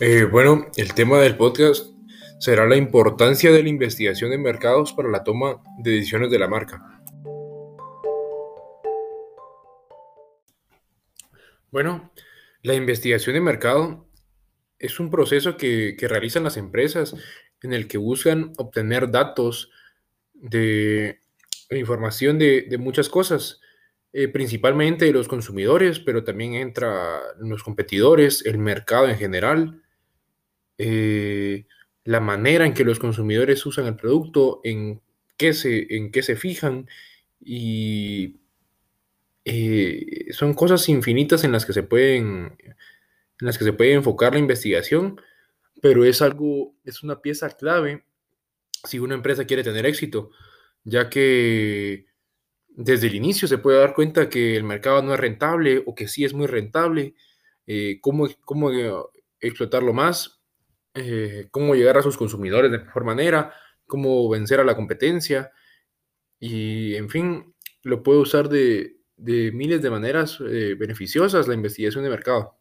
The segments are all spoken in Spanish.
Eh, bueno, el tema del podcast será la importancia de la investigación de mercados para la toma de decisiones de la marca. Bueno, la investigación de mercado es un proceso que, realizan las empresas en el que buscan obtener datos de, información de, muchas cosas, eh, principalmente los consumidores, pero también entra los competidores, el mercado en general, eh, la manera en que los consumidores usan el producto, en qué se, en qué se fijan y eh, son cosas infinitas en las que se pueden en las que se puede enfocar la investigación, pero es algo, es una pieza clave si una empresa quiere tener éxito, ya que desde el inicio se puede dar cuenta que el mercado no es rentable o que sí es muy rentable, eh, cómo, cómo explotarlo más eh, cómo llegar a sus consumidores de mejor manera, cómo vencer a la competencia y, en fin, lo puede usar de, miles de maneras eh, beneficiosas la investigación de mercado.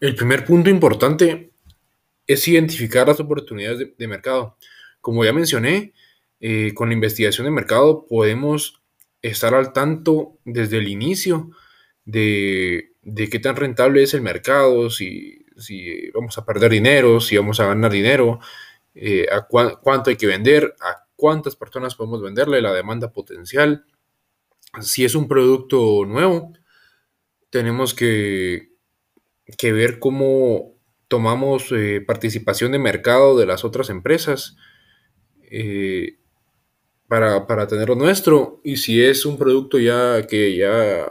El primer punto importante es identificar las oportunidades de, mercado. Como ya mencioné, eh, con la investigación de mercado podemos estar al tanto desde el inicio de, de qué tan rentable es el mercado, si si vamos a perder dinero, si vamos a ganar dinero, eh, a cuánto hay que vender, a cuántas personas podemos venderle, la demanda potencial. Si es un producto nuevo, tenemos que, que ver cómo tomamos eh, participación de mercado de las otras empresas eh, para, para tenerlo nuestro. Y si es un producto ya que ya,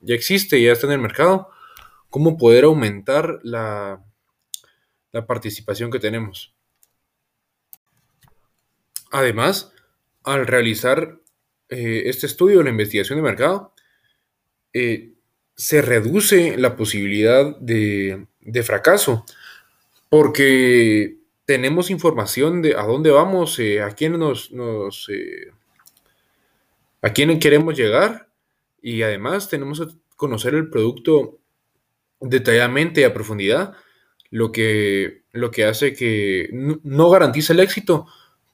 ya existe, ya está en el mercado, cómo poder aumentar la, participación que tenemos. Además, al realizar eh, este estudio, la investigación de mercado, eh, se reduce la posibilidad de, fracaso, porque tenemos información de a dónde vamos, eh, a quién nos, a quién queremos llegar, y además tenemos que conocer el producto detalladamente y a profundidad, lo que, lo que hace que no, garantiza el éxito,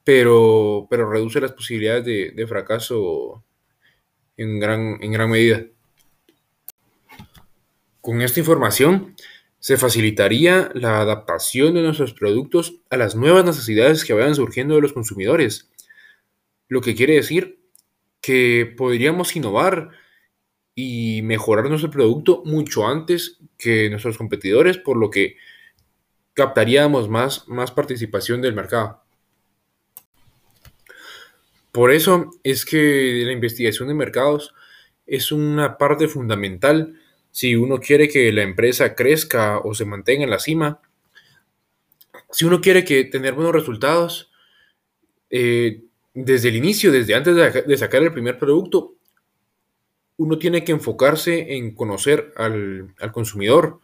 pero, pero reduce las posibilidades de, fracaso en gran, en gran medida. Con esta información se facilitaría la adaptación de nuestros productos a las nuevas necesidades que vayan surgiendo de los consumidores, lo que quiere decir que podríamos innovar y mejorar nuestro producto mucho antes que nuestros competidores, por lo que captaríamos más, más participación del mercado. Por eso es que la investigación de mercados es una parte fundamental si uno quiere que la empresa crezca o se mantenga en la cima. Si uno quiere que tener buenos resultados, eh, desde el inicio, desde antes de sacar el primer producto, uno tiene que enfocarse en conocer al, consumidor,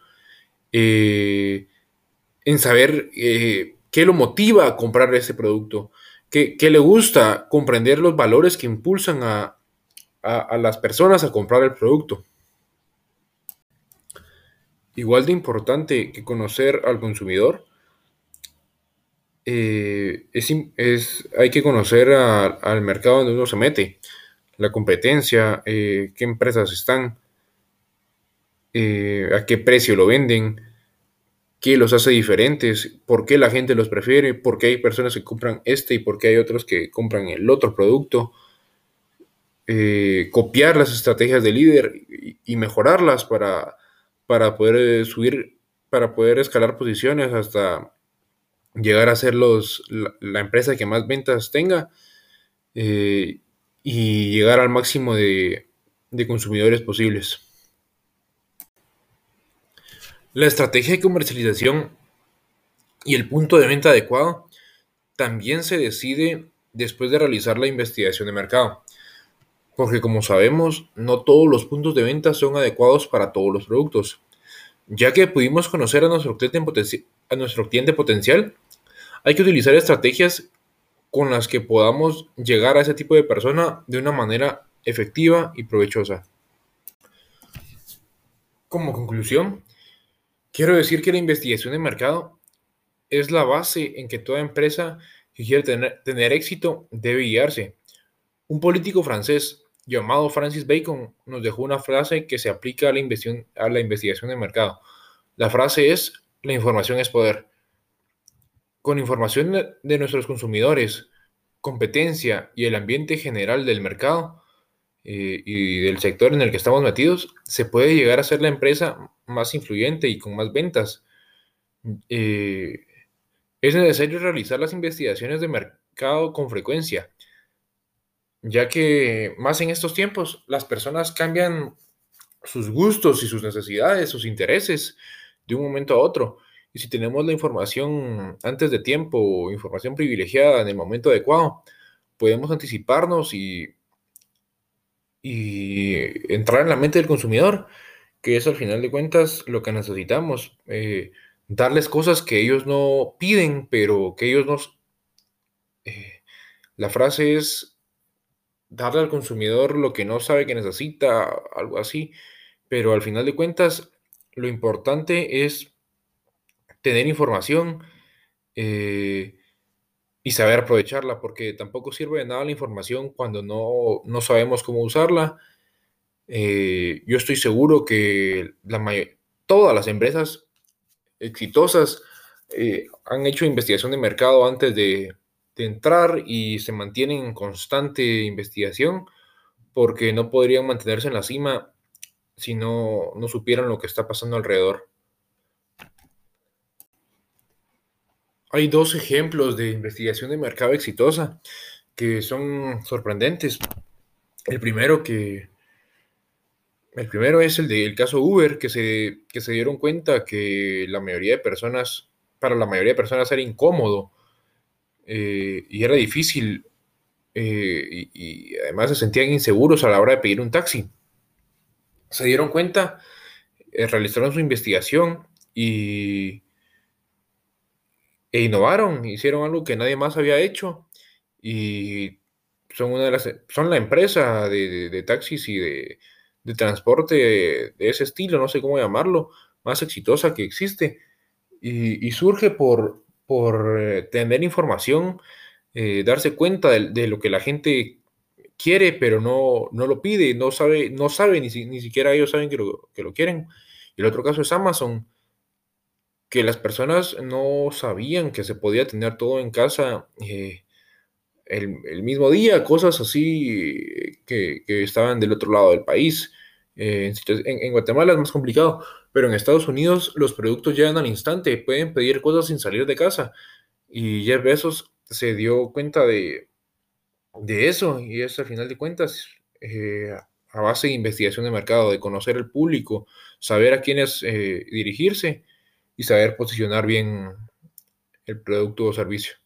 eh, en saber eh, qué lo motiva a comprar ese producto, qué, le gusta, comprender los valores que impulsan a, las personas a comprar el producto. Igual de importante que conocer al consumidor, eh, es, hay que conocer al mercado donde uno se mete la competencia, eh, qué empresas están, eh, a qué precio lo venden, qué los hace diferentes, por qué la gente los prefiere, por qué hay personas que compran este y por qué hay otros que compran el otro producto. Copiar las estrategias del líder y, mejorarlas para, para poder subir, para poder escalar posiciones hasta llegar a ser los, la, empresa que más ventas tenga y llegar al máximo de, consumidores posibles. La estrategia de comercialización y el punto de venta adecuado también se decide después de realizar la investigación de mercado. Porque como sabemos, no todos los puntos de venta son adecuados para todos los productos. Ya que pudimos conocer a nuestro cliente, a nuestro cliente potencial, hay que utilizar estrategias con las que podamos llegar a ese tipo de persona de una manera efectiva y provechosa. Como conclusión, Quiero decir que la investigación de mercado es la base en que toda empresa que quiere tener, tener éxito debe guiarse. Un político francés llamado Francis Bacon nos dejó una frase que se aplica a la, a la investigación de mercado. La frase es, la información es poder. Con información de nuestros consumidores, competencia y el ambiente general del mercado eh, y del sector en el que estamos metidos, se puede llegar a ser la empresa más influyente y con más ventas. Eh, es necesario realizar las investigaciones de mercado con frecuencia, ya que más en estos tiempos las personas cambian sus gustos y sus necesidades, sus intereses de un momento a otro. Y si tenemos la información antes de tiempo, información privilegiada en el momento adecuado, podemos anticiparnos y, y entrar en la mente del consumidor, que es al final de cuentas lo que necesitamos. Eh, darles cosas que ellos no piden, pero que ellos nos... Eh, la frase es darle al consumidor lo que no sabe que necesita, algo así, pero al final de cuentas lo importante es tener información eh, y saber aprovecharla, porque tampoco sirve de nada la información cuando no, sabemos cómo usarla. Eh, yo estoy seguro que todas las empresas exitosas eh, han hecho investigación de mercado antes de, de, entrar y se mantienen en constante investigación porque no podrían mantenerse en la cima si no, no supieran lo que está pasando alrededor. Hay dos ejemplos de investigación de mercado exitosa que son sorprendentes. El primero que el primero es el del caso Uber, que se, que se dieron cuenta que la mayoría de personas, para la mayoría de personas era incómodo eh, y era difícil eh, y, además se sentían inseguros a la hora de pedir un taxi. Se dieron cuenta, eh, realizaron su investigación y e innovaron, hicieron algo que nadie más había hecho y son una de las son la empresa de, taxis y de, transporte de, ese estilo, no sé cómo llamarlo, más exitosa que existe y, surge por, por eh, tener información, eh, darse cuenta de, lo que la gente quiere, pero no, no lo pide, no sabe, no sabe ni, ni siquiera ellos saben que lo, que lo quieren. Y el otro caso es Amazon que las personas no sabían que se podía tener todo en casa eh, el, mismo día, cosas así que, estaban del otro lado del país. Eh, en, Guatemala es más complicado, pero en Estados Unidos los productos llegan al instante, pueden pedir cosas sin salir de casa. Y Jeff Bezos se dio cuenta de, de eso y es al final de cuentas eh, a base de investigación de mercado, de conocer el público, saber a quiénes dirigirse y saber posicionar bien el producto o servicio.